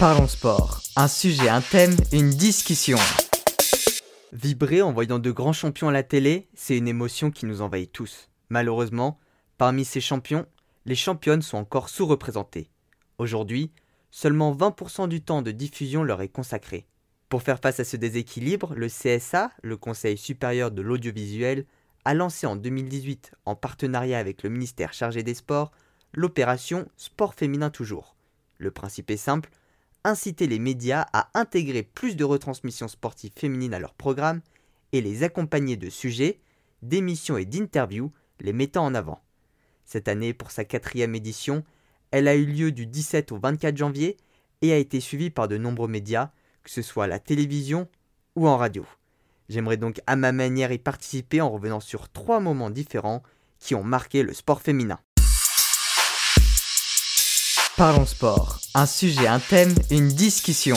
Parlons sport. Un sujet, un thème, une discussion. Vibrer en voyant de grands champions à la télé, c'est une émotion qui nous envahit tous. Malheureusement, parmi ces champions, les championnes sont encore sous-représentées. Aujourd'hui, seulement 20% du temps de diffusion leur est consacré. Pour faire face à ce déséquilibre, le CSA, le Conseil supérieur de l'audiovisuel, a lancé en 2018, en partenariat avec le ministère chargé des Sports, l'opération Sport féminin toujours. Le principe est simple, inciter les médias à intégrer plus de retransmissions sportives féminines à leur programme et les accompagner de sujets, d'émissions et d'interviews les mettant en avant. Cette année, pour sa quatrième édition, elle a eu lieu du 17 au 24 janvier et a été suivie par de nombreux médias, que ce soit à la télévision ou en radio. J'aimerais donc à ma manière y participer en revenant sur trois moments différents qui ont marqué le sport féminin. Parlons sport. Un sujet, un thème, une discussion.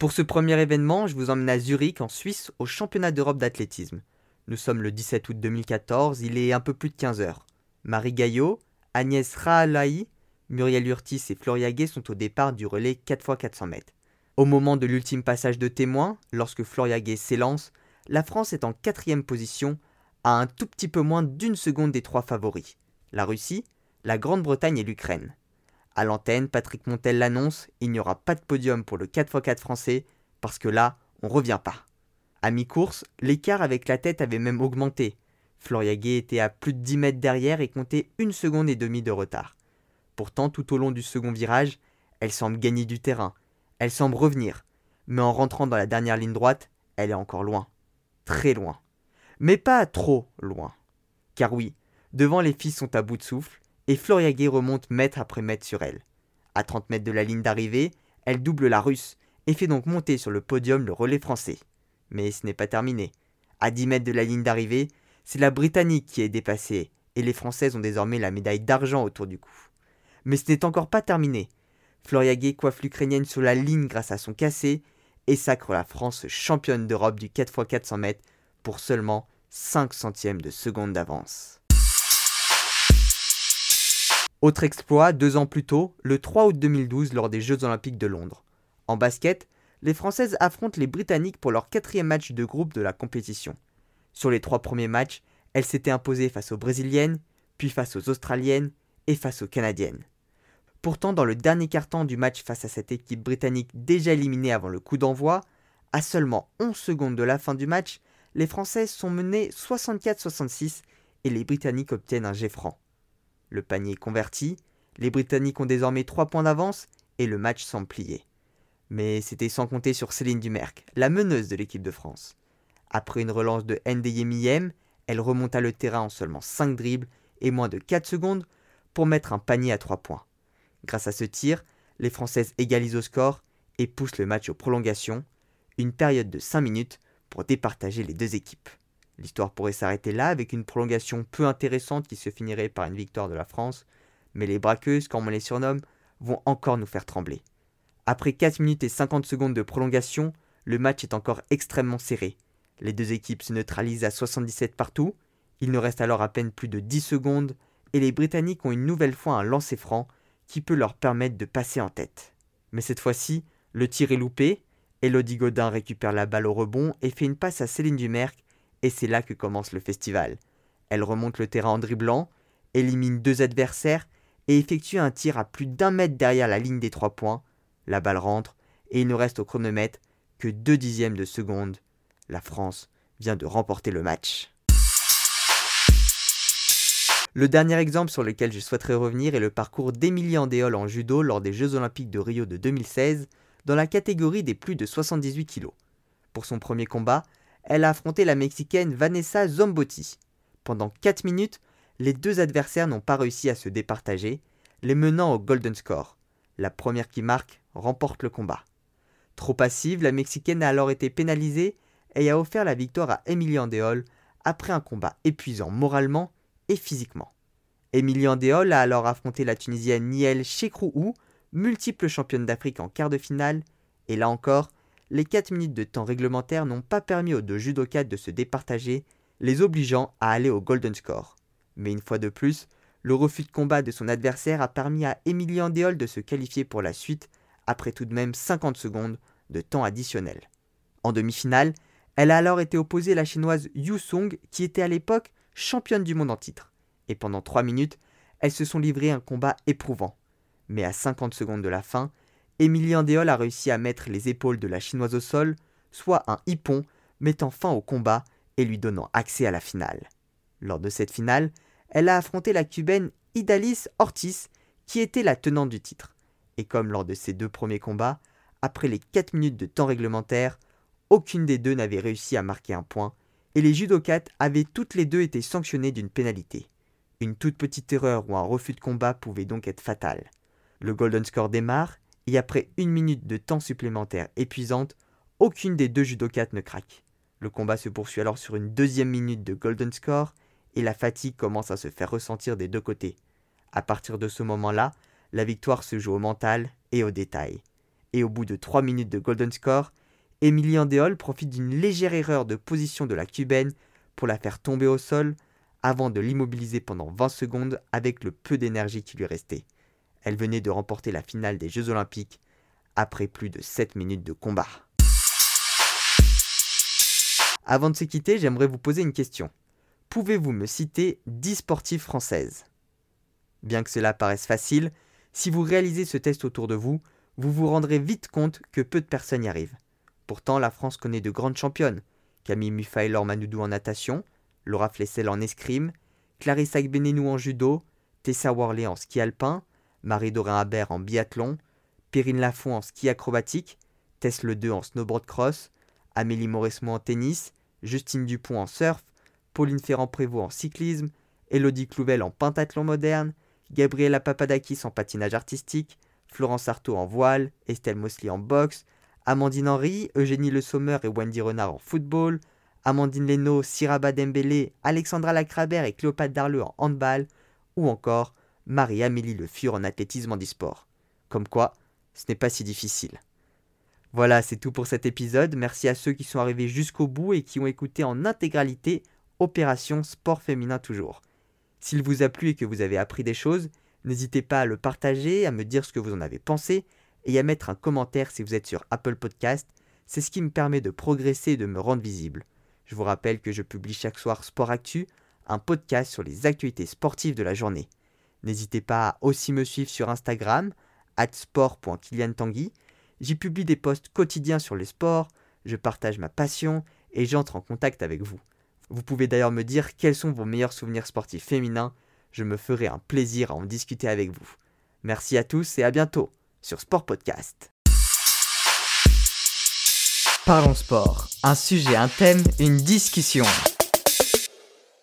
Pour ce premier événement, je vous emmène à Zurich, en Suisse, au championnat d'Europe d'athlétisme. Nous sommes le 17 août 2014, il est un peu plus de 15 heures. Marie Gaillot, Agnès Rahalaï, Muriel Urtis et Floria Gay sont au départ du relais 4x400 mètres. Au moment de l'ultime passage de témoin, lorsque Floria Gay s'élance, la France est en quatrième position, à un tout petit peu moins d'une seconde des trois favoris. La Russie, la Grande-Bretagne et l'Ukraine. À l'antenne, Patrick Montel l'annonce, il n'y aura pas de podium pour le 4x4 français, parce que là, on revient pas. À mi-course, l'écart avec la tête avait même augmenté. Floria Gay était à plus de 10 mètres derrière et comptait une seconde et demie de retard. Pourtant, tout au long du second virage, elle semble gagner du terrain. Elle semble revenir. Mais en rentrant dans la dernière ligne droite, elle est encore loin. Très loin. Mais pas trop loin. Car oui, devant les filles sont à bout de souffle, et Floria Gay remonte mètre après mètre sur elle. À 30 mètres de la ligne d'arrivée, elle double la russe et fait donc monter sur le podium le relais français. Mais ce n'est pas terminé. À 10 mètres de la ligne d'arrivée, c'est la britannique qui est dépassée et les françaises ont désormais la médaille d'argent autour du cou. Mais ce n'est encore pas terminé. Floria Gay coiffe l'Ukrainienne sur la ligne grâce à son cassé et sacre la France championne d'Europe du 4x400 mètres pour seulement 5 centièmes de seconde d'avance. Autre exploit, deux ans plus tôt, le 3 août 2012 lors des Jeux Olympiques de Londres. En basket, les Françaises affrontent les Britanniques pour leur quatrième match de groupe de la compétition. Sur les trois premiers matchs, elles s'étaient imposées face aux Brésiliennes, puis face aux Australiennes et face aux Canadiennes. Pourtant, dans le dernier quart-temps du match face à cette équipe britannique déjà éliminée avant le coup d'envoi, à seulement 11 secondes de la fin du match, les Françaises sont menées 64-66 et les Britanniques obtiennent un jet franc. Le panier converti, les Britanniques ont désormais 3 points d'avance et le match semble plié. Mais c'était sans compter sur Céline Dumerc, la meneuse de l'équipe de France. Après une relance de Ndeyemiyem, elle remonta le terrain en seulement 5 dribbles et moins de 4 secondes pour mettre un panier à 3 points. Grâce à ce tir, les Françaises égalisent au score et poussent le match aux prolongations, une période de 5 minutes pour départager les deux équipes. L'histoire pourrait s'arrêter là avec une prolongation peu intéressante qui se finirait par une victoire de la France, mais les braqueuses, comme on les surnomme, vont encore nous faire trembler. Après 4 minutes et 50 secondes de prolongation, le match est encore extrêmement serré. Les deux équipes se neutralisent à 77 partout, il nous reste alors à peine plus de 10 secondes, et les Britanniques ont une nouvelle fois un lancer franc qui peut leur permettre de passer en tête. Mais cette fois-ci, le tir est loupé, Elodie Godin récupère la balle au rebond et fait une passe à Céline Dumerc et c'est là que commence le festival. Elle remonte le terrain en dribblant, élimine deux adversaires et effectue un tir à plus d'un mètre derrière la ligne des trois points. La balle rentre et il ne reste au chronomètre que deux dixièmes de seconde. La France vient de remporter le match. Le dernier exemple sur lequel je souhaiterais revenir est le parcours d'Emilie Andéol en judo lors des Jeux Olympiques de Rio de 2016 dans la catégorie des plus de 78 kg. Pour son premier combat, elle a affronté la Mexicaine Vanessa Zombotti. Pendant 4 minutes, les deux adversaires n'ont pas réussi à se départager, les menant au golden score. La première qui marque remporte le combat. Trop passive, la Mexicaine a alors été pénalisée et a offert la victoire à Emilie Andéol après un combat épuisant moralement et physiquement. Emilie Andéol a alors affronté la Tunisienne Niel Chekrouou, multiple championne d'Afrique en quart de finale, et là encore, les 4 minutes de temps réglementaire n'ont pas permis aux deux judokas de se départager, les obligeant à aller au golden score. Mais une fois de plus, le refus de combat de son adversaire a permis à Emilie Andéol de se qualifier pour la suite après tout de même 50 secondes de temps additionnel. En demi-finale, elle a alors été opposée à la chinoise Yu Song qui était à l'époque championne du monde en titre. Et pendant 3 minutes, elles se sont livrées un combat éprouvant. Mais à 50 secondes de la fin, Emilie Andéol a réussi à mettre les épaules de la chinoise au sol, soit un hippon mettant fin au combat et lui donnant accès à la finale. Lors de cette finale, elle a affronté la cubaine Idalis Ortiz, qui était la tenante du titre. Et comme lors de ses deux premiers combats, après les 4 minutes de temps réglementaire, aucune des deux n'avait réussi à marquer un point, et les judokates avaient toutes les deux été sanctionnées d'une pénalité. Une toute petite erreur ou un refus de combat pouvait donc être fatal. Le Golden Score démarre, et après une minute de temps supplémentaire épuisante, aucune des deux judokates ne craque. Le combat se poursuit alors sur une deuxième minute de Golden Score, et la fatigue commence à se faire ressentir des deux côtés. À partir de ce moment-là, la victoire se joue au mental et au détail. Et au bout de 3 minutes de Golden Score, Emilie Andéol profite d'une légère erreur de position de la cubaine pour la faire tomber au sol avant de l'immobiliser pendant 20 secondes avec le peu d'énergie qui lui restait. Elle venait de remporter la finale des Jeux Olympiques après plus de 7 minutes de combat. Avant de se quitter, j'aimerais vous poser une question. Pouvez-vous me citer 10 sportives françaises? Bien que cela paraisse facile, si vous réalisez ce test autour de vous, vous vous rendrez vite compte que peu de personnes y arrivent. Pourtant, la France connaît de grandes championnes. Camille Mufailor Manoudou en natation, Laura Flessel en escrime, Clarisse Agbenenou en judo, Tessa Worley en ski alpin, Marie-Dorin Habert en biathlon, Perrine Lafont en ski acrobatique, Tess Le 2 en snowboard cross, Amélie Mauresmo en tennis, Justine Dupont en surf, Pauline Ferrand-Prévot en cyclisme, Elodie Clouvel en pentathlon moderne, Gabriela Papadakis en patinage artistique, Florence Artaud en voile, Estelle Mosley en boxe, Amandine Henry, Eugénie Le Sommer et Wendy Renard en football, Amandine Leno, Siraba Dembélé, Alexandra Lacrabert et Cléopâtre Darleux en handball, ou encore Marie-Amélie Le Fur en athlétisme en e-sport. Comme quoi, ce n'est pas si difficile. Voilà, c'est tout pour cet épisode. Merci à ceux qui sont arrivés jusqu'au bout et qui ont écouté en intégralité Opération Sport Féminin toujours. S'il vous a plu et que vous avez appris des choses, n'hésitez pas à le partager, à me dire ce que vous en avez pensé et à mettre un commentaire si vous êtes sur Apple Podcast. C'est ce qui me permet de progresser et de me rendre visible. Je vous rappelle que je publie chaque soir Sport Actu, un podcast sur les actualités sportives de la journée. N'hésitez pas à aussi me suivre sur Instagram, sport.kiliantangui. J'y publie des posts quotidiens sur le sport, je partage ma passion et j'entre en contact avec vous. Vous pouvez d'ailleurs me dire quels sont vos meilleurs souvenirs sportifs féminins, je me ferai un plaisir à en discuter avec vous. Merci à tous et à bientôt sur Sport Podcast. Parlons sport, un sujet, un thème, une discussion.